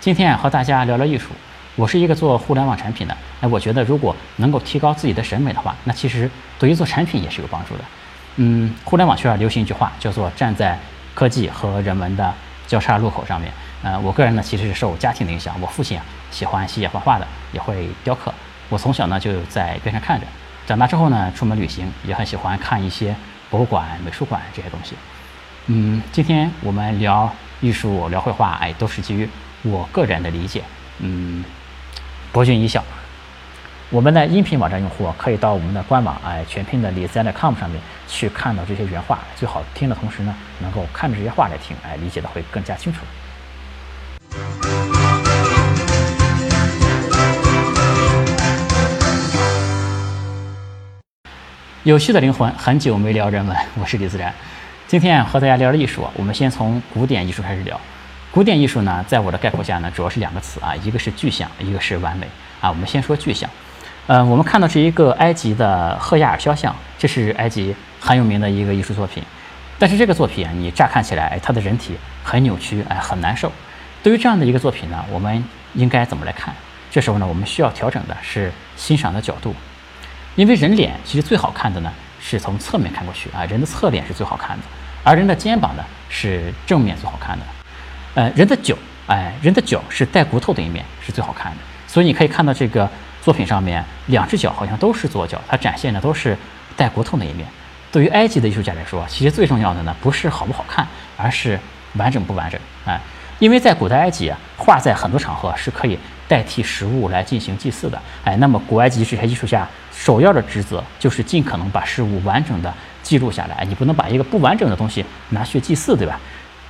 今天啊，和大家聊聊艺术。我是一个做互联网产品的，哎，我觉得如果能够提高自己的审美的话，那其实对于做产品也是有帮助的。嗯，互联网圈流行一句话，叫做站在科技和人文的交叉路口上面。呃，我个人呢，其实是受家庭的影响，我父亲啊喜欢写写画画的，也会雕刻。我从小呢就在边上看着，长大之后呢，出门旅行也很喜欢看一些博物馆、美术馆这些东西。嗯，今天我们聊艺术、聊绘画，哎，都是基于。我个人的理解，嗯，博君一笑。我们的音频网站用户可以到我们的官网，哎，全拼的李自然 .com 上面去看到这些原话，最好听的同时呢，能够看着这些话来听，哎，理解的会更加清楚。有趣的灵魂，很久没聊人文，我是李自然。今天和大家聊聊艺术，我们先从古典艺术开始聊。古典艺术呢，在我的概括下呢，主要是两个词啊，一个是具象，一个是完美啊。我们先说具象，呃，我们看到是一个埃及的赫亚尔肖像，这是埃及很有名的一个艺术作品。但是这个作品啊你乍看起来，哎，它的人体很扭曲，哎，很难受。对于这样的一个作品呢，我们应该怎么来看？这时候呢，我们需要调整的是欣赏的角度，因为人脸其实最好看的呢，是从侧面看过去啊，人的侧脸是最好看的，而人的肩膀呢，是正面最好看的。呃，人的脚，哎，人的脚是带骨头的一面是最好看的，所以你可以看到这个作品上面两只脚好像都是左脚，它展现的都是带骨头那一面。对于埃及的艺术家来说，其实最重要的呢不是好不好看，而是完整不完整，哎，因为在古代埃及啊，画在很多场合是可以代替实物来进行祭祀的，哎，那么古埃及这些艺术家首要的职责就是尽可能把事物完整的记录下来，你不能把一个不完整的东西拿去祭祀，对吧？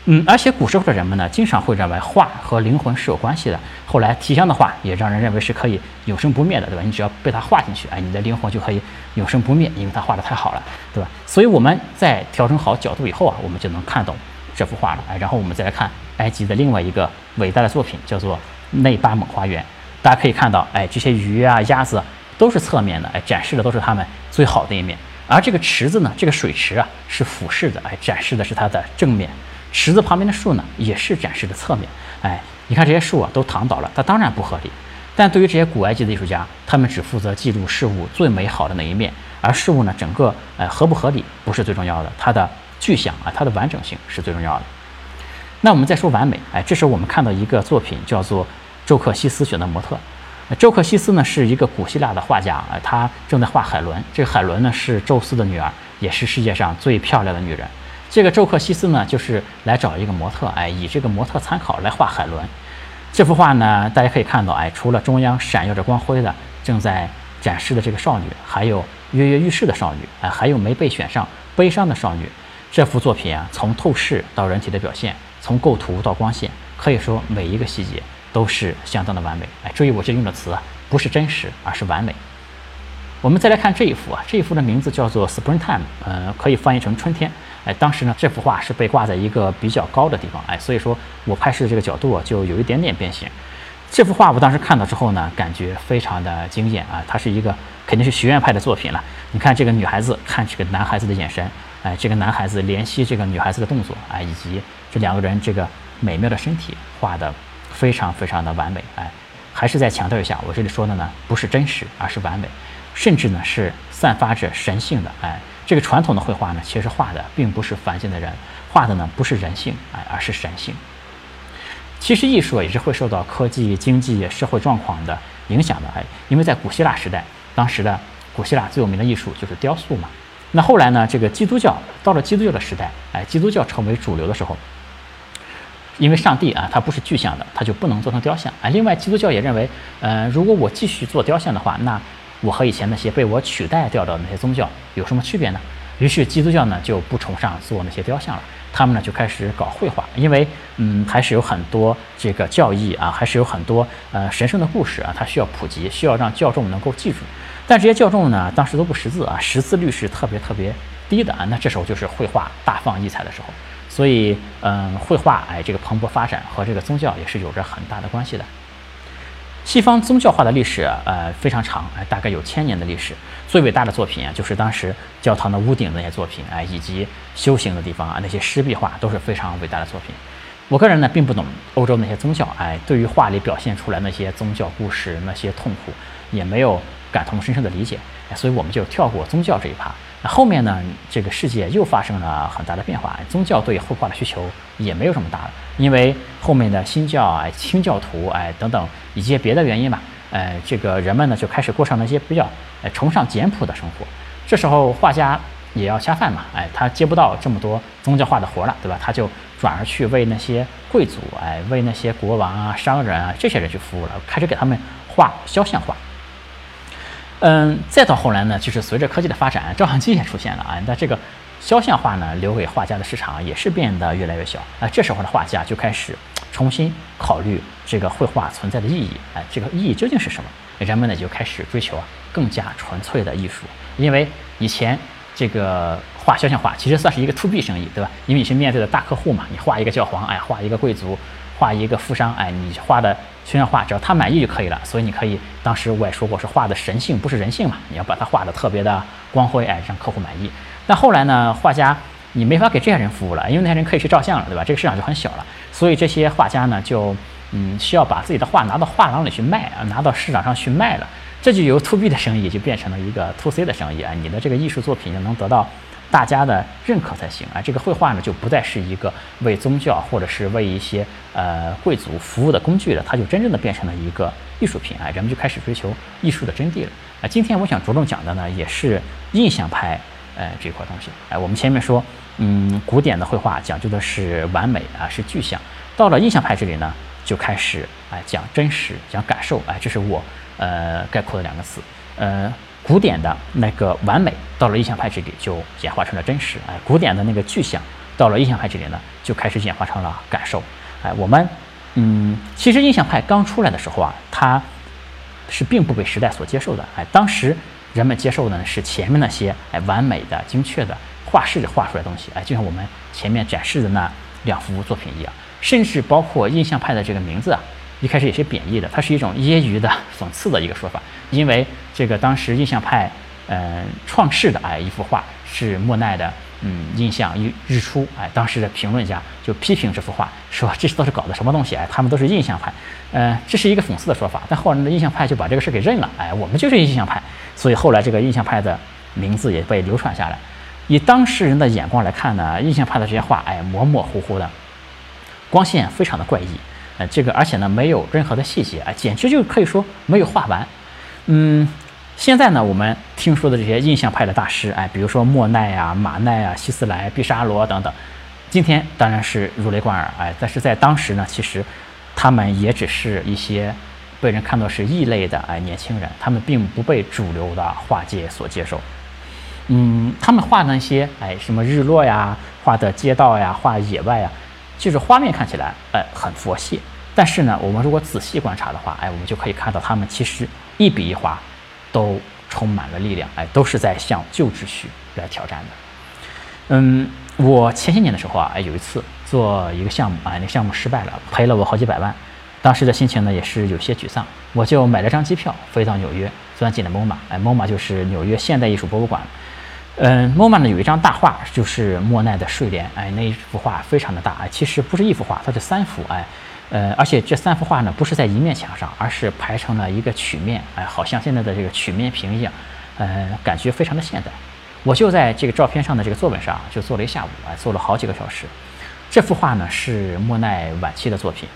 嗯，而且古时候的人们呢，经常会认为画和灵魂是有关系的。后来提香的画也让人认为是可以永生不灭的，对吧？你只要被它画进去，哎，你的灵魂就可以永生不灭，因为它画的太好了，对吧？所以我们在调整好角度以后啊，我们就能看懂这幅画了。哎，然后我们再来看埃及的另外一个伟大的作品，叫做内巴蒙花园。大家可以看到，哎，这些鱼啊、鸭子都是侧面的，哎，展示的都是它们最好的一面。而这个池子呢，这个水池啊，是俯视的，哎，展示的是它的正面。池子旁边的树呢，也是展示的侧面。哎，你看这些树啊，都躺倒了，它当然不合理。但对于这些古埃及的艺术家，他们只负责记录事物最美好的那一面，而事物呢，整个呃合不合理不是最重要的，它的具象啊，它的完整性是最重要的。那我们再说完美，哎，这时候我们看到一个作品叫做周克西斯选的模特。周克西斯呢是一个古希腊的画家啊，他正在画海伦。这个海伦呢是宙斯的女儿，也是世界上最漂亮的女人。这个周克西斯呢，就是来找一个模特，哎，以这个模特参考来画海伦。这幅画呢，大家可以看到，哎，除了中央闪耀着光辉的正在展示的这个少女，还有跃跃欲试的少女，哎，还有没被选上悲伤的少女。这幅作品啊，从透视到人体的表现，从构图到光线，可以说每一个细节都是相当的完美。哎，注意我这用的词啊，不是真实，而是完美。我们再来看这一幅啊，这一幅的名字叫做 Springtime，呃，可以翻译成春天。哎，当时呢，这幅画是被挂在一个比较高的地方，哎，所以说我拍摄的这个角度啊，就有一点点变形。这幅画我当时看到之后呢，感觉非常的惊艳啊，它是一个肯定是学院派的作品了。你看这个女孩子看这个男孩子的眼神，哎，这个男孩子怜惜这个女孩子的动作，哎，以及这两个人这个美妙的身体画的非常非常的完美，哎，还是再强调一下，我这里说的呢，不是真实，而是完美，甚至呢是散发着神性的，哎。这个传统的绘画呢，其实画的并不是凡间的人，画的呢不是人性，哎，而是神性。其实艺术也是会受到科技、经济、社会状况的影响的，哎，因为在古希腊时代，当时的古希腊最有名的艺术就是雕塑嘛。那后来呢，这个基督教到了基督教的时代，哎，基督教成为主流的时候，因为上帝啊，他不是具象的，他就不能做成雕像，哎，另外基督教也认为，呃，如果我继续做雕像的话，那我和以前那些被我取代掉的那些宗教有什么区别呢？于是基督教呢就不崇尚做那些雕像了，他们呢就开始搞绘画，因为嗯还是有很多这个教义啊，还是有很多呃神圣的故事啊，它需要普及，需要让教众能够记住。但这些教众呢当时都不识字啊，识字率是特别特别低的啊。那这时候就是绘画大放异彩的时候，所以嗯绘画哎这个蓬勃发展和这个宗教也是有着很大的关系的。西方宗教化的历史，呃，非常长，哎，大概有千年的历史。最伟大的作品啊，就是当时教堂的屋顶那些作品，哎，以及修行的地方啊，那些湿壁画都是非常伟大的作品。我个人呢并不懂欧洲那些宗教，哎，对于画里表现出来那些宗教故事那些痛苦，也没有感同身受的理解，所以我们就跳过宗教这一趴。后面呢，这个世界又发生了很大的变化，宗教对绘画的需求也没有什么大了，因为后面的新教啊、清教徒哎等等一些别的原因吧，呃，这个人们呢就开始过上那些比较崇尚简朴的生活。这时候画家也要恰饭嘛，哎，他接不到这么多宗教化的活了，对吧？他就。转而去为那些贵族，哎，为那些国王啊、商人啊这些人去服务了，开始给他们画肖像画。嗯，再到后来呢，就是随着科技的发展，照相机也出现了啊，那这个肖像画呢，留给画家的市场也是变得越来越小啊。这时候的画家就开始重新考虑这个绘画存在的意义，哎，这个意义究竟是什么？人们呢就开始追求啊更加纯粹的艺术，因为以前。这个画肖像画其实算是一个 to B 生意，对吧？因为你是面对的大客户嘛，你画一个教皇，哎，画一个贵族，画一个富商，哎，你画的肖像画只要他满意就可以了。所以你可以，当时我也说过，是画的神性不是人性嘛，你要把它画的特别的光辉，哎，让客户满意。但后来呢，画家你没法给这些人服务了，因为那些人可以去照相了，对吧？这个市场就很小了，所以这些画家呢，就嗯需要把自己的画拿到画廊里去卖啊，拿到市场上去卖了。这就由 to B 的生意就变成了一个 to C 的生意啊！你的这个艺术作品就能得到大家的认可才行啊！这个绘画呢，就不再是一个为宗教或者是为一些呃贵族服务的工具了，它就真正的变成了一个艺术品啊！人们就开始追求艺术的真谛了啊！今天我想着重讲的呢，也是印象派呃这块东西哎，我们前面说，嗯，古典的绘画讲究的是完美啊，是具象，到了印象派这里呢，就开始哎讲真实，讲感受哎，这是我。呃，概括的两个词，呃，古典的那个完美，到了印象派这里就演化成了真实，哎，古典的那个具象，到了印象派这里呢，就开始演化成了感受，哎，我们，嗯，其实印象派刚出来的时候啊，它是并不被时代所接受的，哎，当时人们接受的呢是前面那些哎完美的、精确的画室画出来东西，哎，就像我们前面展示的那两幅作品一样，甚至包括印象派的这个名字啊。一开始也是贬义的，它是一种揶揄的、讽刺的一个说法。因为这个当时印象派，呃，创世的哎一幅画是莫奈的，嗯，印象日日出，哎，当时的评论家就批评这幅画，说这都是搞的什么东西，哎，他们都是印象派，呃，这是一个讽刺的说法。但后来的印象派就把这个事给认了，哎，我们就是印象派，所以后来这个印象派的名字也被流传下来。以当事人的眼光来看呢，印象派的这些画，哎，模模糊糊的，光线非常的怪异。呃，这个而且呢，没有任何的细节啊，简直就可以说没有画完。嗯，现在呢，我们听说的这些印象派的大师，哎，比如说莫奈啊、马奈啊、希斯莱、毕沙罗等等，今天当然是如雷贯耳，哎，但是在当时呢，其实他们也只是一些被人看作是异类的哎年轻人，他们并不被主流的画界所接受。嗯，他们画那些哎什么日落呀，画的街道呀，画野外呀。就是画面看起来，哎，很佛系，但是呢，我们如果仔细观察的话，哎，我们就可以看到他们其实一笔一划都充满了力量，哎，都是在向旧秩序来挑战的。嗯，我前些年的时候啊，哎，有一次做一个项目啊，那项目失败了，赔了我好几百万，当时的心情呢也是有些沮丧，我就买了张机票飞到纽约，钻进了 MoMA，哎，MoMA 就是纽约现代艺术博物馆。嗯莫曼呢有一张大画，就是莫奈的睡莲，哎，那一幅画非常的大，哎，其实不是一幅画，它是三幅，哎，呃，而且这三幅画呢不是在一面墙上，而是排成了一个曲面，哎，好像现在的这个曲面屏一样，呃，感觉非常的现代。我就在这个照片上的这个座位上就坐了一下午，哎，坐了好几个小时。这幅画呢是莫奈晚期的作品，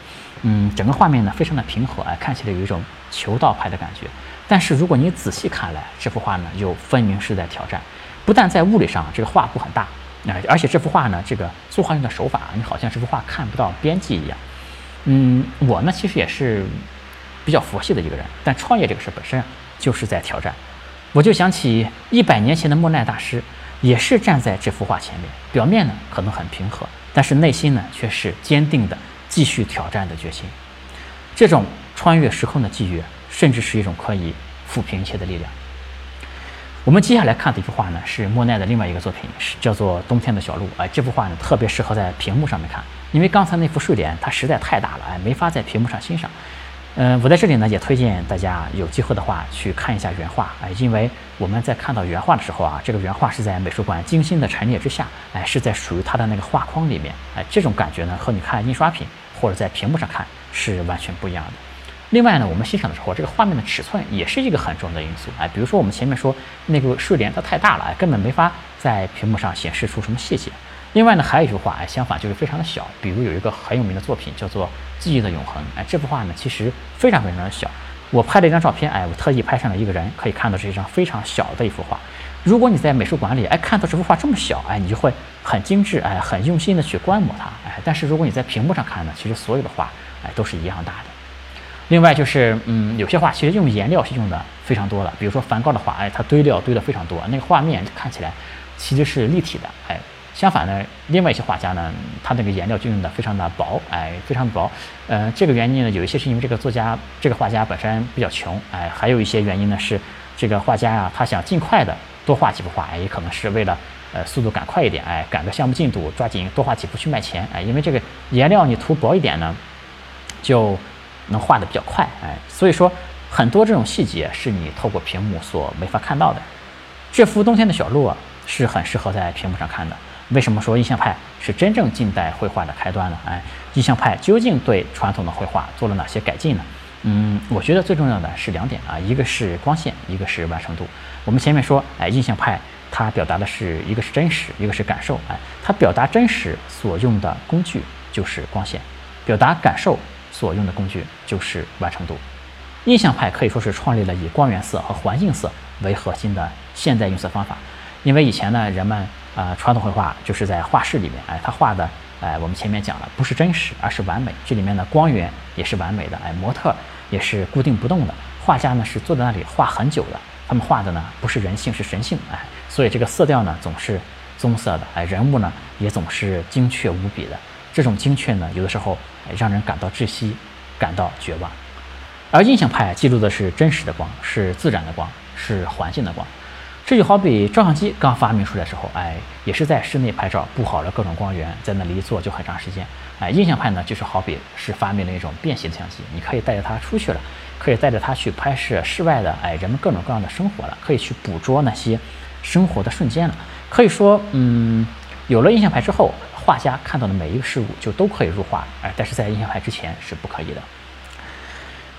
嗯，整个画面呢非常的平和，哎，看起来有一种求道派的感觉。但是如果你仔细看来，这幅画呢又分明是在挑战。不但在物理上这个画布很大，啊，而且这幅画呢，这个作画用的手法，你好像这幅画看不到边际一样。嗯，我呢其实也是比较佛系的一个人，但创业这个事本身啊就是在挑战。我就想起一百年前的莫奈大师，也是站在这幅画前面，表面呢可能很平和，但是内心呢却是坚定的继续挑战的决心。这种穿越时空的际遇，甚至是一种可以抚平一切的力量。我们接下来看的一幅画呢，是莫奈的另外一个作品，是叫做《冬天的小路》。哎，这幅画呢特别适合在屏幕上面看，因为刚才那幅睡莲它实在太大了，哎，没法在屏幕上欣赏。嗯，我在这里呢也推荐大家有机会的话去看一下原画，哎，因为我们在看到原画的时候啊，这个原画是在美术馆精心的陈列之下，哎，是在属于它的那个画框里面，哎，这种感觉呢和你看印刷品或者在屏幕上看是完全不一样的。另外呢，我们欣赏的时候，这个画面的尺寸也是一个很重要的因素，哎，比如说我们前面说那个睡莲它太大了，哎，根本没法在屏幕上显示出什么细节。另外呢，还有一幅画，哎，相反就是非常的小。比如有一个很有名的作品叫做《记忆的永恒》，哎，这幅画呢其实非常非常的小。我拍了一张照片，哎，我特意拍上了一个人，可以看到是一张非常小的一幅画。如果你在美术馆里，哎，看到这幅画这么小，哎，你就会很精致，哎，很用心的去观摩它，哎。但是如果你在屏幕上看呢，其实所有的画，哎，都是一样大的。另外就是，嗯，有些画其实用颜料是用的非常多的，比如说梵高的画，哎，它堆料堆的非常多，那个画面看起来其实是立体的，哎。相反呢，另外一些画家呢，他那个颜料就用的非常的薄，哎，非常薄。呃，这个原因呢，有一些是因为这个作家、这个画家本身比较穷，哎，还有一些原因呢是这个画家啊，他想尽快的多画几幅画，也可能是为了呃速度赶快一点，哎，赶个项目进度，抓紧多画几幅去卖钱，哎，因为这个颜料你涂薄一点呢，就能画的比较快，哎，所以说很多这种细节是你透过屏幕所没法看到的。这幅冬天的小鹿啊，是很适合在屏幕上看的。为什么说印象派是真正近代绘画的开端呢？哎，印象派究竟对传统的绘画做了哪些改进呢？嗯，我觉得最重要的是两点啊，一个是光线，一个是完成度。我们前面说，哎，印象派它表达的是一个是真实，一个是感受。哎，它表达真实所用的工具就是光线，表达感受所用的工具就是完成度。印象派可以说是创立了以光源色和环境色为核心的现代用色方法，因为以前呢，人们啊，传统绘画就是在画室里面，哎，他画的，哎，我们前面讲了，不是真实，而是完美。这里面的光源也是完美的，哎，模特也是固定不动的。画家呢是坐在那里画很久的，他们画的呢不是人性，是神性，哎，所以这个色调呢总是棕色的，哎，人物呢也总是精确无比的。这种精确呢，有的时候让人感到窒息，感到绝望。而印象派记录的是真实的光，是自然的光，是环境的光。这就好比照相机刚发明出来的时候，哎，也是在室内拍照，布好了各种光源，在那里一坐就很长时间。哎，印象派呢，就是好比是发明了一种便携的相机，你可以带着它出去了，可以带着它去拍摄室外的，哎，人们各种各样的生活了，可以去捕捉那些生活的瞬间了。可以说，嗯，有了印象派之后，画家看到的每一个事物就都可以入画，哎，但是在印象派之前是不可以的。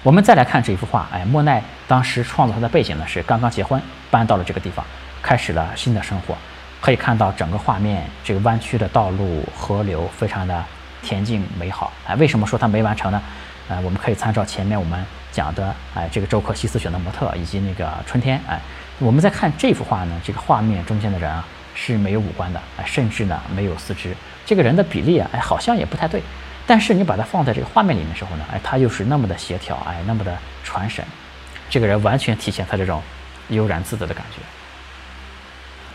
我们再来看这一幅画，哎，莫奈当时创作它的背景呢是刚刚结婚，搬到了这个地方，开始了新的生活。可以看到整个画面，这个弯曲的道路、河流，非常的恬静美好。哎，为什么说它没完成呢？呃，我们可以参照前面我们讲的，哎，这个周克西斯选的模特以及那个春天，哎，我们再看这幅画呢，这个画面中间的人啊是没有五官的，哎，甚至呢没有四肢，这个人的比例啊，哎，好像也不太对。但是你把它放在这个画面里面的时候呢，哎，他又是那么的协调，哎，那么的传神，这个人完全体现他这种悠然自得的感觉。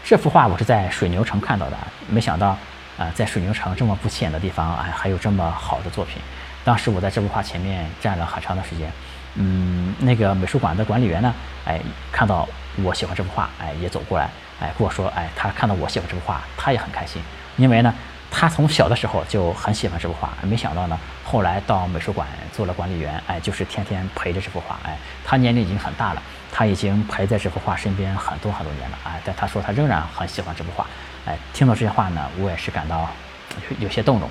这幅画我是在水牛城看到的，没想到啊，在水牛城这么不起眼的地方，哎，还有这么好的作品。当时我在这幅画前面站了很长的时间，嗯，那个美术馆的管理员呢，哎，看到我喜欢这幅画，哎，也走过来，哎，跟我说，哎，他看到我喜欢这幅画，他也很开心，因为呢。他从小的时候就很喜欢这幅画，没想到呢，后来到美术馆做了管理员，哎，就是天天陪着这幅画，哎，他年龄已经很大了，他已经陪在这幅画身边很多很多年了，哎，但他说他仍然很喜欢这幅画，哎，听到这些话呢，我也是感到有些动容。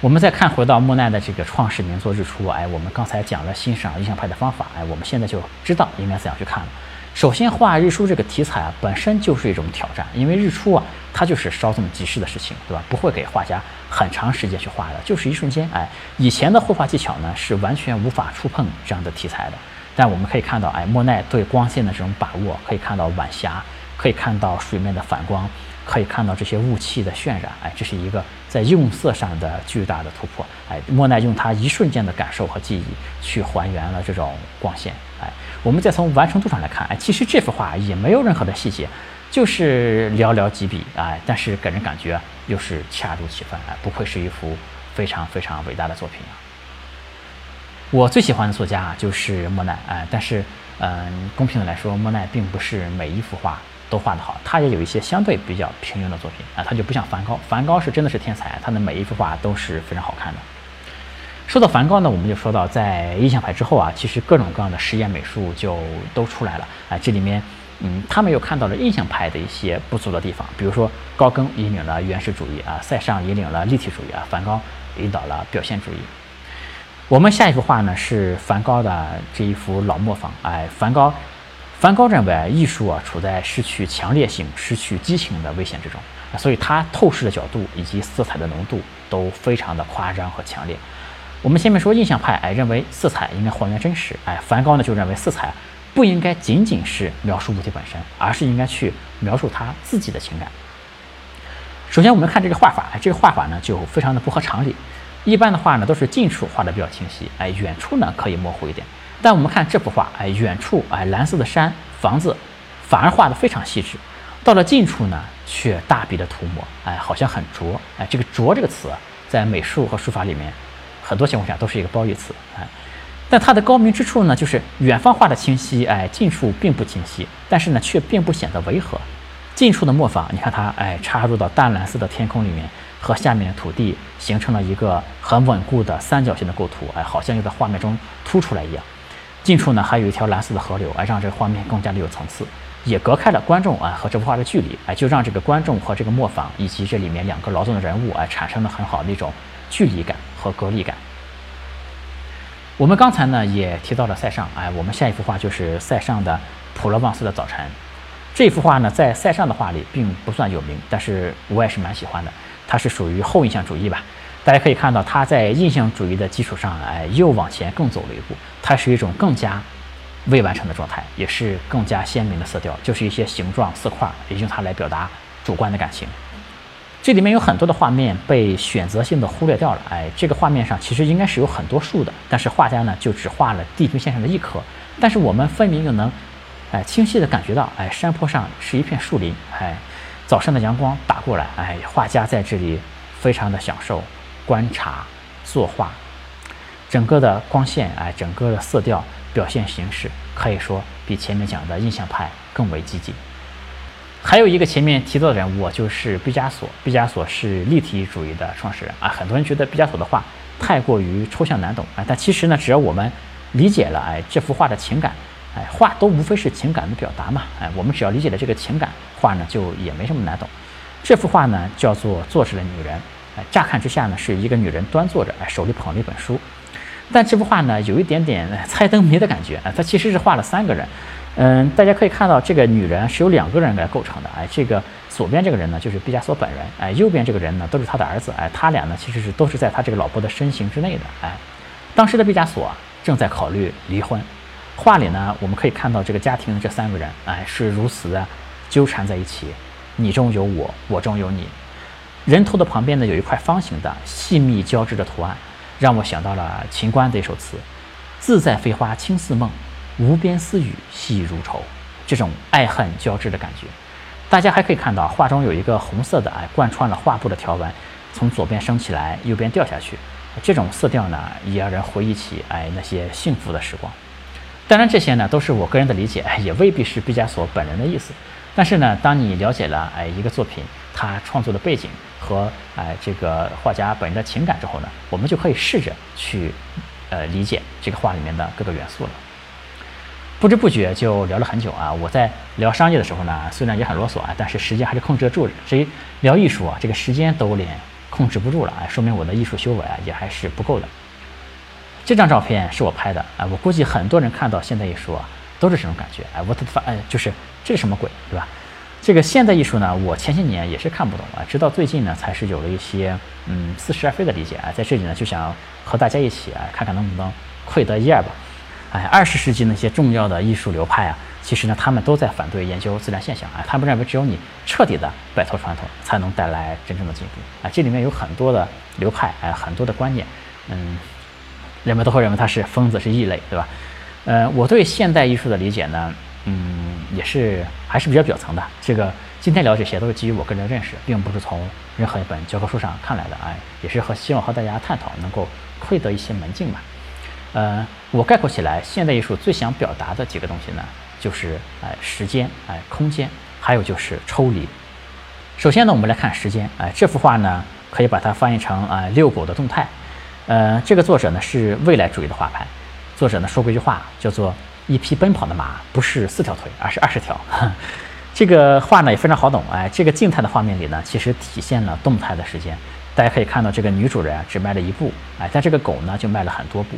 我们再看回到莫奈的这个创世名作《日出》，哎，我们刚才讲了欣赏印象派的方法，哎，我们现在就知道应该怎样去看了。首先，画日出这个题材啊，本身就是一种挑战，因为日出啊，它就是稍纵即逝的事情，对吧？不会给画家很长时间去画的，就是一瞬间。哎，以前的绘画技巧呢，是完全无法触碰这样的题材的。但我们可以看到，哎，莫奈对光线的这种把握，可以看到晚霞，可以看到水面的反光，可以看到这些雾气的渲染，哎，这是一个在用色上的巨大的突破。哎，莫奈用他一瞬间的感受和记忆去还原了这种光线，我们再从完成度上来看，哎，其实这幅画也没有任何的细节，就是寥寥几笔，哎，但是给人感觉又是恰如其分，哎，不愧是一幅非常非常伟大的作品啊！我最喜欢的作家就是莫奈，哎，但是，嗯，公平的来说，莫奈并不是每一幅画都画得好，他也有一些相对比较平庸的作品，啊，他就不像梵高，梵高是真的是天才，他的每一幅画都是非常好看的。说到梵高呢，我们就说到在印象派之后啊，其实各种各样的实验美术就都出来了啊。这里面，嗯，他们又看到了印象派的一些不足的地方，比如说高更引领了原始主义啊，塞尚引领了立体主义啊，梵高引导了表现主义。我们下一幅画呢是梵高的这一幅老磨坊，哎，梵高，梵高认为艺术啊处在失去强烈性、失去激情的危险之中，所以他透视的角度以及色彩的浓度都非常的夸张和强烈。我们前面说印象派，哎，认为色彩应该还原真实，哎，梵高呢就认为色彩不应该仅仅是描述物体本身，而是应该去描述他自己的情感。首先，我们看这个画法，哎，这个画法呢就非常的不合常理。一般的话呢都是近处画的比较清晰，哎，远处呢可以模糊一点。但我们看这幅画，哎，远处哎蓝色的山、房子反而画的非常细致，到了近处呢却大笔的涂抹，哎，好像很拙，哎，这个拙这个词在美术和书法里面。很多情况下都是一个褒义词，哎，但它的高明之处呢，就是远方画的清晰，哎，近处并不清晰，但是呢，却并不显得违和。近处的磨坊，你看它，哎，插入到淡蓝色的天空里面，和下面的土地形成了一个很稳固的三角形的构图，哎，好像又在画面中凸出来一样。近处呢，还有一条蓝色的河流，哎，让这个画面更加的有层次，也隔开了观众啊和这幅画的距离，哎，就让这个观众和这个磨坊以及这里面两个劳动的人物，哎，产生了很好的一种距离感。和隔离感。我们刚才呢也提到了塞尚，哎，我们下一幅画就是塞尚的《普罗旺斯的早晨》。这幅画呢在塞尚的画里并不算有名，但是我也是蛮喜欢的。它是属于后印象主义吧？大家可以看到，它在印象主义的基础上，哎，又往前更走了一步。它是一种更加未完成的状态，也是更加鲜明的色调，就是一些形状、色块，也用它来表达主观的感情。这里面有很多的画面被选择性的忽略掉了，哎，这个画面上其实应该是有很多树的，但是画家呢就只画了地平线上的一棵，但是我们分明又能，哎，清晰的感觉到，哎，山坡上是一片树林，哎，早上的阳光打过来，哎，画家在这里非常的享受观察作画，整个的光线，哎，整个的色调表现形式可以说比前面讲的印象派更为积极。还有一个前面提到的人物就是毕加索，毕加索是立体主义的创始人啊。很多人觉得毕加索的画太过于抽象难懂啊，但其实呢，只要我们理解了哎这幅画的情感，哎画都无非是情感的表达嘛，哎我们只要理解了这个情感，画呢就也没什么难懂。这幅画呢叫做坐着的女人，哎乍看之下呢是一个女人端坐着，哎手里捧了一本书，但这幅画呢有一点点猜灯谜的感觉啊，它其实是画了三个人。嗯，大家可以看到，这个女人是由两个人来构成的。哎，这个左边这个人呢，就是毕加索本人。哎，右边这个人呢，都是他的儿子。哎，他俩呢，其实是都是在他这个老婆的身形之内的。哎，当时的毕加索正在考虑离婚。画里呢，我们可以看到这个家庭这三个人，哎，是如此的纠缠在一起。你中有我，我中有你。人头的旁边呢，有一块方形的细密交织的图案，让我想到了秦观的一首词：“自在飞花轻似梦。”无边丝雨细如愁，这种爱恨交织的感觉，大家还可以看到画中有一个红色的哎，贯穿了画布的条纹，从左边升起来，右边掉下去。这种色调呢，也让人回忆起哎那些幸福的时光。当然，这些呢都是我个人的理解，也未必是毕加索本人的意思。但是呢，当你了解了哎一个作品它创作的背景和哎这个画家本人的情感之后呢，我们就可以试着去呃理解这个画里面的各个元素了。不知不觉就聊了很久啊！我在聊商业的时候呢，虽然也很啰嗦啊，但是时间还是控制得住的。至于聊艺术啊，这个时间都连控制不住了啊，说明我的艺术修为啊也还是不够的。这张照片是我拍的啊，我估计很多人看到现代艺术啊都是这种感觉哎，我的发哎就是这是什么鬼对吧？这个现代艺术呢，我前些年也是看不懂啊，直到最近呢才是有了一些嗯似是而非的理解啊，在这里呢就想和大家一起啊看看能不能窥得一二吧。哎，二十世纪那些重要的艺术流派啊，其实呢，他们都在反对研究自然现象啊。他们认为，只有你彻底的摆脱传统，才能带来真正的进步啊。这里面有很多的流派，哎，很多的观念，嗯，人们都会认为他是疯子，是异类，对吧？呃，我对现代艺术的理解呢，嗯，也是还是比较表层的。这个今天聊这些都是基于我个人的认识，并不是从任何一本教科书上看来的。哎，也是和希望和大家探讨，能够窥得一些门径吧。呃，我概括起来，现代艺术最想表达的几个东西呢，就是哎时间，哎空间，还有就是抽离。首先呢，我们来看时间，哎这幅画呢，可以把它翻译成啊遛狗的动态。呃，这个作者呢是未来主义的画派，作者呢说过一句话，叫做“一匹奔跑的马不是四条腿，而是二十条”。这个画呢也非常好懂，哎，这个静态的画面里呢，其实体现了动态的时间。大家可以看到，这个女主人啊只迈了一步，哎，但这个狗呢就迈了很多步。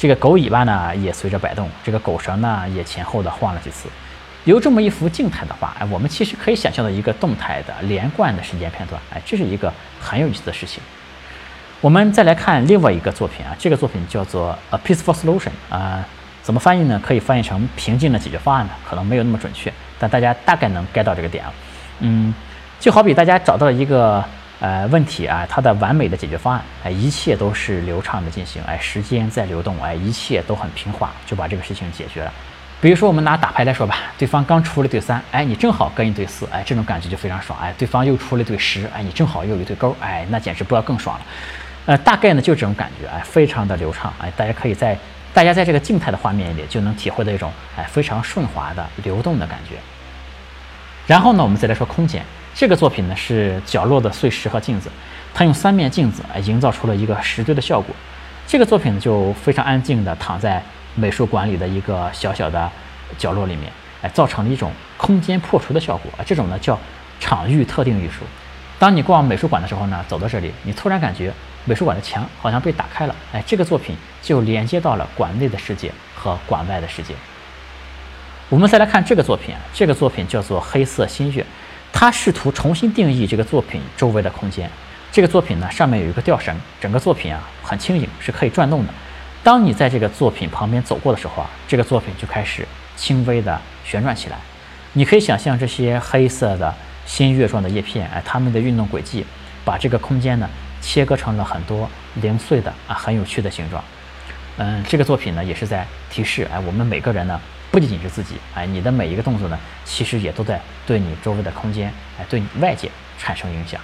这个狗尾巴呢也随着摆动，这个狗绳呢也前后的晃了几次。有这么一幅静态的画，哎，我们其实可以想象到一个动态的连贯的时间片段，哎，这是一个很有意思的事情。我们再来看另外一个作品啊，这个作品叫做《A Peaceful Solution》啊，怎么翻译呢？可以翻译成“平静的解决方案”呢？可能没有那么准确，但大家大概能 get 到这个点啊。嗯，就好比大家找到了一个。呃，问题啊，它的完美的解决方案，哎，一切都是流畅的进行，哎，时间在流动，哎，一切都很平滑，就把这个事情解决了。比如说，我们拿打牌来说吧，对方刚出了对三，哎，你正好跟一对四，哎，这种感觉就非常爽，哎，对方又出了对十，哎，你正好又有一对勾，哎，那简直不要更爽了。呃，大概呢就这种感觉，哎，非常的流畅，哎，大家可以在大家在这个静态的画面里就能体会到一种哎非常顺滑的流动的感觉。然后呢，我们再来说空间。这个作品呢是角落的碎石和镜子，它用三面镜子啊营造出了一个石堆的效果。这个作品呢就非常安静的躺在美术馆里的一个小小的角落里面，哎，造成了一种空间破除的效果啊。这种呢叫场域特定艺术。当你逛美术馆的时候呢，走到这里，你突然感觉美术馆的墙好像被打开了，哎，这个作品就连接到了馆内的世界和馆外的世界。我们再来看这个作品啊，这个作品叫做《黑色新月》。他试图重新定义这个作品周围的空间。这个作品呢，上面有一个吊绳，整个作品啊很轻盈，是可以转动的。当你在这个作品旁边走过的时候啊，这个作品就开始轻微的旋转起来。你可以想象这些黑色的新月状的叶片，哎，它们的运动轨迹，把这个空间呢切割成了很多零碎的啊很有趣的形状。嗯，这个作品呢也是在提示，哎，我们每个人呢。不仅仅是自己，哎，你的每一个动作呢，其实也都在对你周围的空间，哎，对你外界产生影响。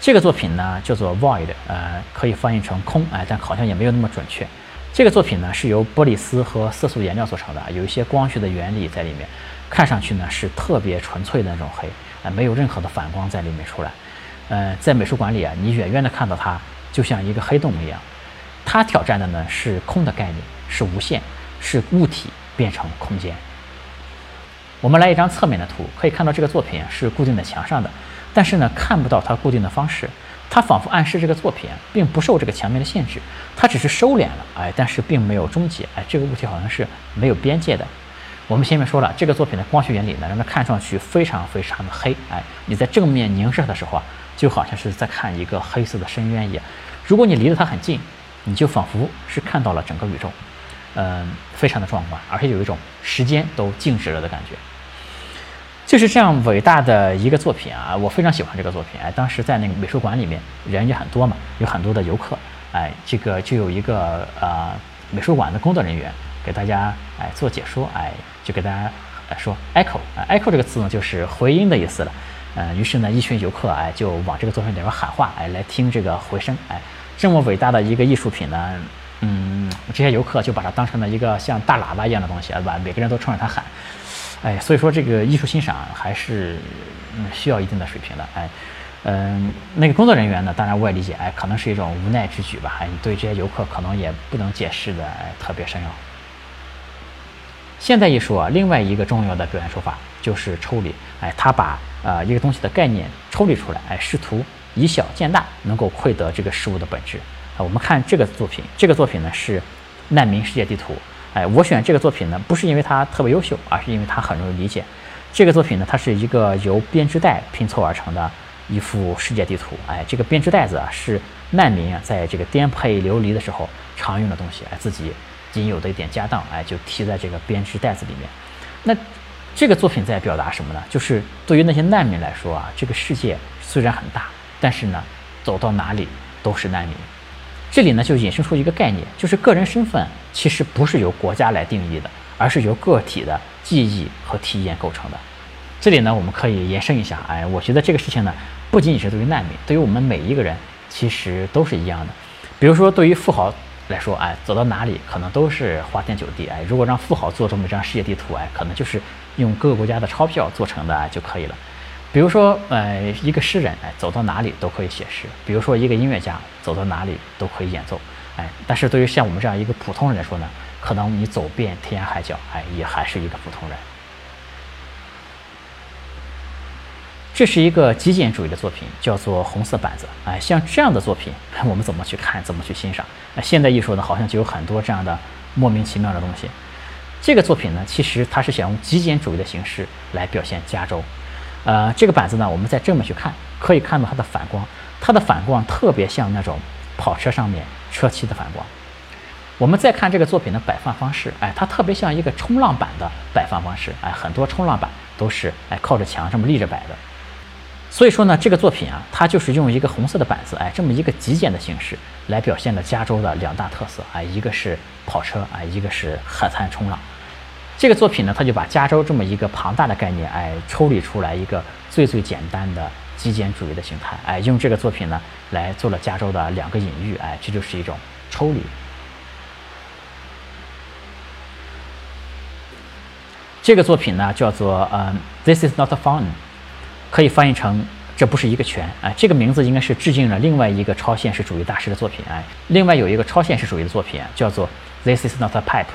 这个作品呢叫做 Void，呃，可以翻译成空，哎，但好像也没有那么准确。这个作品呢是由玻璃丝和色素颜料做成的，有一些光学的原理在里面，看上去呢是特别纯粹的那种黑，啊，没有任何的反光在里面出来。呃，在美术馆里啊，你远远的看到它就像一个黑洞一样。它挑战的呢是空的概念，是无限。是物体变成空间。我们来一张侧面的图，可以看到这个作品是固定在墙上的，但是呢，看不到它固定的方式。它仿佛暗示这个作品并不受这个墙面的限制，它只是收敛了，哎，但是并没有终结，哎，这个物体好像是没有边界的。我们前面说了，这个作品的光学原理呢，让它看上去非常非常的黑，哎，你在正面凝视它的时候啊，就好像是在看一个黑色的深渊一样。如果你离得它很近，你就仿佛是看到了整个宇宙。嗯，非常的壮观，而且有一种时间都静止了的感觉。就是这样伟大的一个作品啊，我非常喜欢这个作品。哎，当时在那个美术馆里面人也很多嘛，有很多的游客。哎，这个就有一个呃美术馆的工作人员给大家哎做解说，哎就给大家说 echo 啊 echo 这个词呢就是回音的意思了。嗯，于是呢一群游客哎就往这个作品里边喊话，哎来听这个回声。哎，这么伟大的一个艺术品呢。嗯，这些游客就把它当成了一个像大喇叭一样的东西，对吧？每个人都冲着它喊，哎，所以说这个艺术欣赏还是嗯需要一定的水平的，哎，嗯，那个工作人员呢，当然我也理解，哎，可能是一种无奈之举吧，哎，对这些游客可能也不能解释的哎特别深奥。现代艺术啊，另外一个重要的表现手法就是抽离，哎，他把呃一个东西的概念抽离出来，哎，试图以小见大，能够窥得这个事物的本质。啊，我们看这个作品，这个作品呢是难民世界地图。哎，我选这个作品呢，不是因为它特别优秀，而是因为它很容易理解。这个作品呢，它是一个由编织袋拼凑而成的一幅世界地图。哎，这个编织袋子啊，是难民啊在这个颠沛流离的时候常用的东西。哎，自己仅有的一点家当，哎，就提在这个编织袋子里面。那这个作品在表达什么呢？就是对于那些难民来说啊，这个世界虽然很大，但是呢，走到哪里都是难民。这里呢就引申出一个概念，就是个人身份其实不是由国家来定义的，而是由个体的记忆和体验构成的。这里呢我们可以延伸一下，哎，我觉得这个事情呢不仅仅是对于难民，对于我们每一个人其实都是一样的。比如说对于富豪来说，哎，走到哪里可能都是花天酒地，哎，如果让富豪做这么一张世界地图，哎，可能就是用各个国家的钞票做成的就可以了。比如说，呃，一个诗人，哎，走到哪里都可以写诗；比如说，一个音乐家走到哪里都可以演奏，哎，但是对于像我们这样一个普通人来说呢，可能你走遍天涯海角，哎，也还是一个普通人。这是一个极简主义的作品，叫做《红色板子》。哎，像这样的作品，我们怎么去看，怎么去欣赏？那现代艺术呢，好像就有很多这样的莫名其妙的东西。这个作品呢，其实它是想用极简主义的形式来表现加州。呃，这个板子呢，我们在正面去看，可以看到它的反光，它的反光特别像那种跑车上面车漆的反光。我们再看这个作品的摆放方式，哎，它特别像一个冲浪板的摆放方式。哎，很多冲浪板都是哎靠着墙这么立着摆的。所以说呢，这个作品啊，它就是用一个红色的板子，哎，这么一个极简的形式来表现了加州的两大特色，哎，一个是跑车，哎，一个是海滩冲浪。这个作品呢，它就把加州这么一个庞大的概念，哎，抽离出来一个最最简单的极简主义的形态，哎，用这个作品呢来做了加州的两个隐喻，哎，这就是一种抽离。这个作品呢叫做呃，This is not a fun，。可以翻译成这不是一个泉哎，这个名字应该是致敬了另外一个超现实主义大师的作品哎。另外有一个超现实主义的作品叫做 This is not a pipe。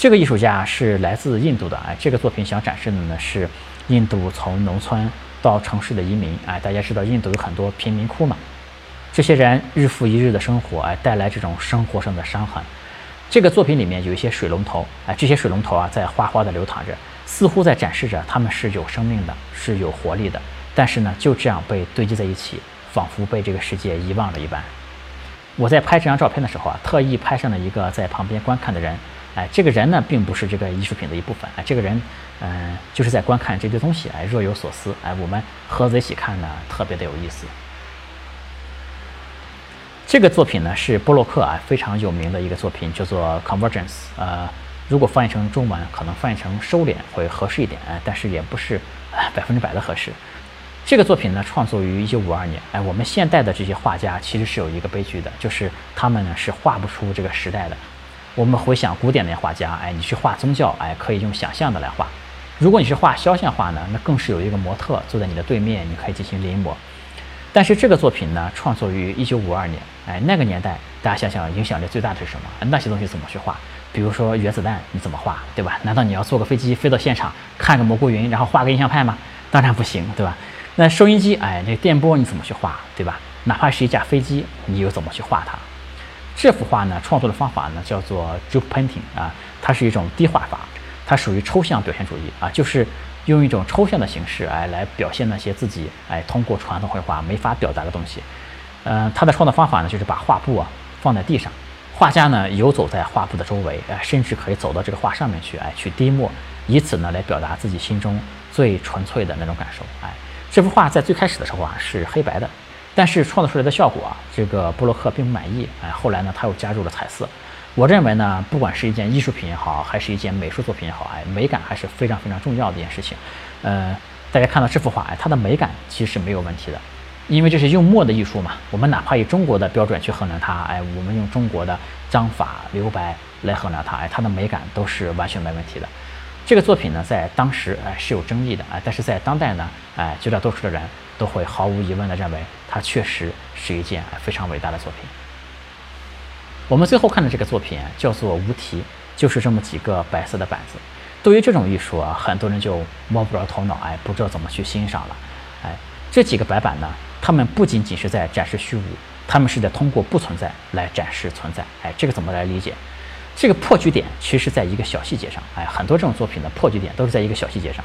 这个艺术家是来自印度的哎，这个作品想展示的呢是印度从农村到城市的移民哎。大家知道印度有很多贫民窟嘛，这些人日复一日的生活哎，带来这种生活上的伤痕。这个作品里面有一些水龙头哎，这些水龙头啊在哗哗的流淌着。似乎在展示着他们是有生命的，是有活力的，但是呢，就这样被堆积在一起，仿佛被这个世界遗忘了一般。我在拍这张照片的时候啊，特意拍上了一个在旁边观看的人。哎，这个人呢，并不是这个艺术品的一部分。哎，这个人，嗯，就是在观看这堆东西，哎，若有所思。哎，我们合在一起看呢，特别的有意思。这个作品呢，是波洛克啊非常有名的一个作品，叫做《Convergence》呃。如果翻译成中文，可能翻译成收敛会合适一点，哎，但是也不是百分之百的合适。这个作品呢，创作于一九五二年，哎，我们现代的这些画家其实是有一个悲剧的，就是他们呢是画不出这个时代的。我们回想古典的画家，哎，你去画宗教，哎，可以用想象的来画；如果你是画肖像画呢，那更是有一个模特坐在你的对面，你可以进行临摹。但是这个作品呢，创作于一九五二年，哎，那个年代，大家想想影响力最大的是什么？那些东西怎么去画？比如说原子弹，你怎么画，对吧？难道你要坐个飞机飞到现场看个蘑菇云，然后画个印象派吗？当然不行，对吧？那收音机，哎，那电波你怎么去画，对吧？哪怕是一架飞机，你又怎么去画它？这幅画呢，创作的方法呢叫做 juke painting 啊，它是一种低画法，它属于抽象表现主义啊，就是用一种抽象的形式哎来表现那些自己哎通过传统绘画没法表达的东西。嗯，它的创作方法呢就是把画布啊放在地上。画家呢游走在画布的周围，哎，甚至可以走到这个画上面去，哎，去滴墨，以此呢来表达自己心中最纯粹的那种感受。哎，这幅画在最开始的时候啊是黑白的，但是创作出来的效果啊，这个布洛克并不满意。哎，后来呢他又加入了彩色。我认为呢，不管是一件艺术品也好，还是一件美术作品也好，哎，美感还是非常非常重要的一件事情。呃，大家看到这幅画，哎，它的美感其实是没有问题的。因为这是用墨的艺术嘛，我们哪怕以中国的标准去衡量它，哎，我们用中国的章法留白来衡量它，哎，它的美感都是完全没问题的。这个作品呢，在当时哎是有争议的，哎，但是在当代呢，哎，绝大多数的人都会毫无疑问的认为它确实是一件非常伟大的作品。我们最后看的这个作品叫做《无题》，就是这么几个白色的板子。对于这种艺术啊，很多人就摸不着头脑，哎，不知道怎么去欣赏了，哎，这几个白板呢？他们不仅仅是在展示虚无，他们是在通过不存在来展示存在。哎，这个怎么来理解？这个破局点其实在一个小细节上。哎，很多这种作品的破局点都是在一个小细节上。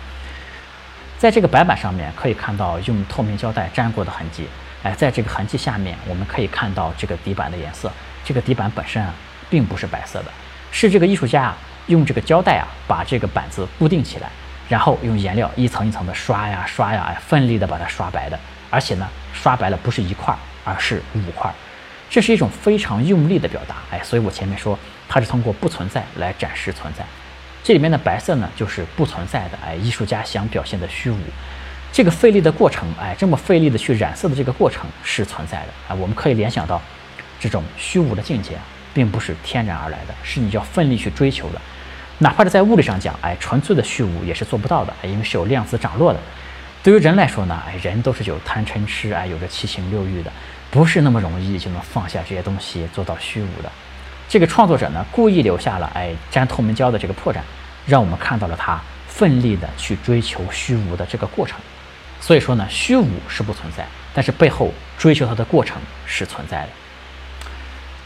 在这个白板上面可以看到用透明胶带粘过的痕迹。哎，在这个痕迹下面，我们可以看到这个底板的颜色。这个底板本身啊，并不是白色的，是这个艺术家啊用这个胶带啊把这个板子固定起来，然后用颜料一层一层的刷呀刷呀，哎，奋力的把它刷白的。而且呢，刷白了不是一块，而是五块，这是一种非常用力的表达。哎，所以我前面说它是通过不存在来展示存在。这里面的白色呢，就是不存在的。哎，艺术家想表现的虚无，这个费力的过程，哎，这么费力的去染色的这个过程是存在的。啊，我们可以联想到，这种虚无的境界，并不是天然而来的，是你要奋力去追求的。哪怕是在物理上讲，哎，纯粹的虚无也是做不到的，因为是有量子涨落的。对于人来说呢，哎，人都是有贪嗔痴，哎，有着七情六欲的，不是那么容易就能放下这些东西做到虚无的。这个创作者呢，故意留下了哎粘透明胶的这个破绽，让我们看到了他奋力的去追求虚无的这个过程。所以说呢，虚无是不存在，但是背后追求它的过程是存在的。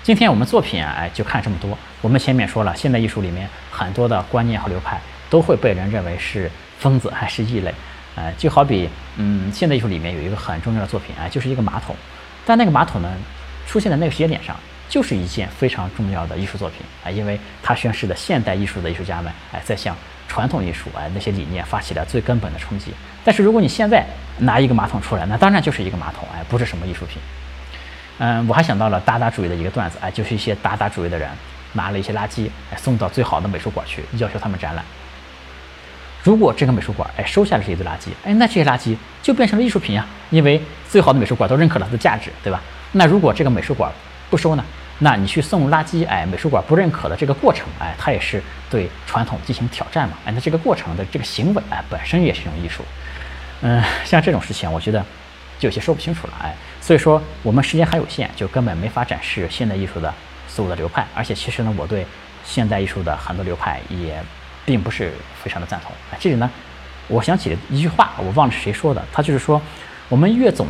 今天我们作品啊，哎，就看这么多。我们前面说了，现代艺术里面很多的观念和流派都会被人认为是疯子还是异类。呃，就好比，嗯，现代艺术里面有一个很重要的作品啊，就是一个马桶。但那个马桶呢，出现在那个时间点上，就是一件非常重要的艺术作品啊，因为它宣示了现代艺术的艺术家们哎，在向传统艺术哎那些理念发起了最根本的冲击。但是如果你现在拿一个马桶出来，那当然就是一个马桶哎，不是什么艺术品。嗯，我还想到了达达主义的一个段子，哎，就是一些达达主义的人拿了一些垃圾，哎，送到最好的美术馆去，要求他们展览。如果这个美术馆，哎，收下了这一堆垃圾，哎，那这些垃圾就变成了艺术品呀，因为最好的美术馆都认可了它的价值，对吧？那如果这个美术馆不收呢？那你去送垃圾，哎，美术馆不认可的这个过程，哎，它也是对传统进行挑战嘛，哎，那这个过程的这个行为，哎，本身也是一种艺术。嗯，像这种事情，我觉得就有些说不清楚了，哎。所以说，我们时间还有限，就根本没法展示现代艺术的所有的流派。而且，其实呢，我对现代艺术的很多流派也并不是非常的赞同。哎，这里呢，我想起一句话，我忘了是谁说的，他就是说，我们越总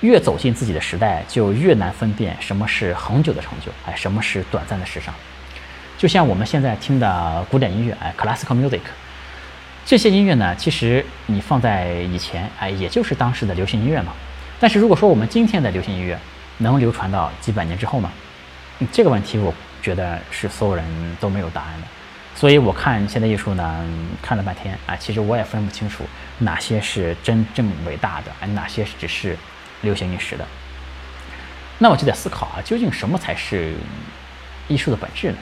越走进自己的时代，就越难分辨什么是恒久的成就，哎，什么是短暂的时尚。就像我们现在听的古典音乐，哎，classical music，这些音乐呢，其实你放在以前，哎，也就是当时的流行音乐嘛。但是如果说我们今天的流行音乐能流传到几百年之后吗？这个问题我觉得是所有人都没有答案的。所以我看现代艺术呢，看了半天哎，其实我也分不清楚哪些是真正伟大的，哎，哪些只是流行一时的。那我就在思考啊，究竟什么才是艺术的本质呢？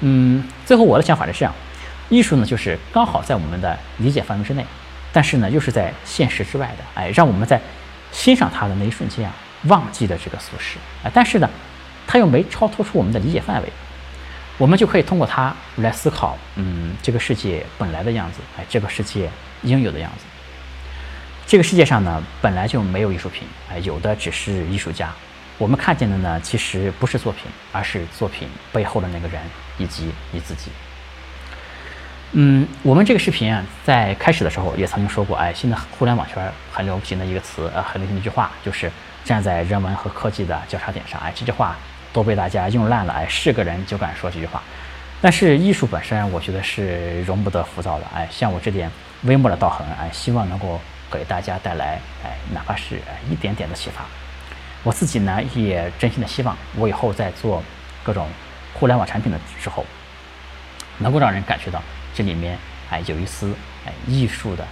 嗯，最后我的想法是这样：艺术呢，就是刚好在我们的理解范围之内，但是呢，又是在现实之外的，哎，让我们在。欣赏它的那一瞬间啊，忘记了这个俗世啊，但是呢，它又没超脱出我们的理解范围，我们就可以通过它来思考，嗯，这个世界本来的样子，哎，这个世界应有的样子。这个世界上呢，本来就没有艺术品，哎，有的只是艺术家。我们看见的呢，其实不是作品，而是作品背后的那个人以及你自己。嗯，我们这个视频啊，在开始的时候也曾经说过，哎，现在互联网圈很流行的一个词，呃，很流行的一句话，就是站在人文和科技的交叉点上，哎，这句话都被大家用烂了，哎，是个人就敢说这句话。但是艺术本身，我觉得是容不得浮躁的，哎，像我这点微末的道痕，哎，希望能够给大家带来，哎，哪怕是一点点的启发。我自己呢，也真心的希望，我以后在做各种互联网产品的时候，能够让人感觉到。这里面哎有一丝哎艺术的、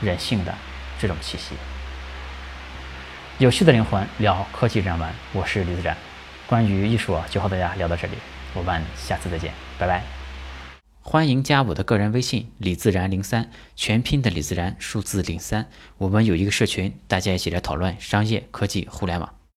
人性的这种气息。有趣的灵魂聊科技人文，我是李自然。关于艺术就和大家聊到这里，我们下次再见，拜拜。欢迎加我的个人微信李自然零三，全拼的李自然，数字零三。我们有一个社群，大家一起来讨论商业、科技、互联网。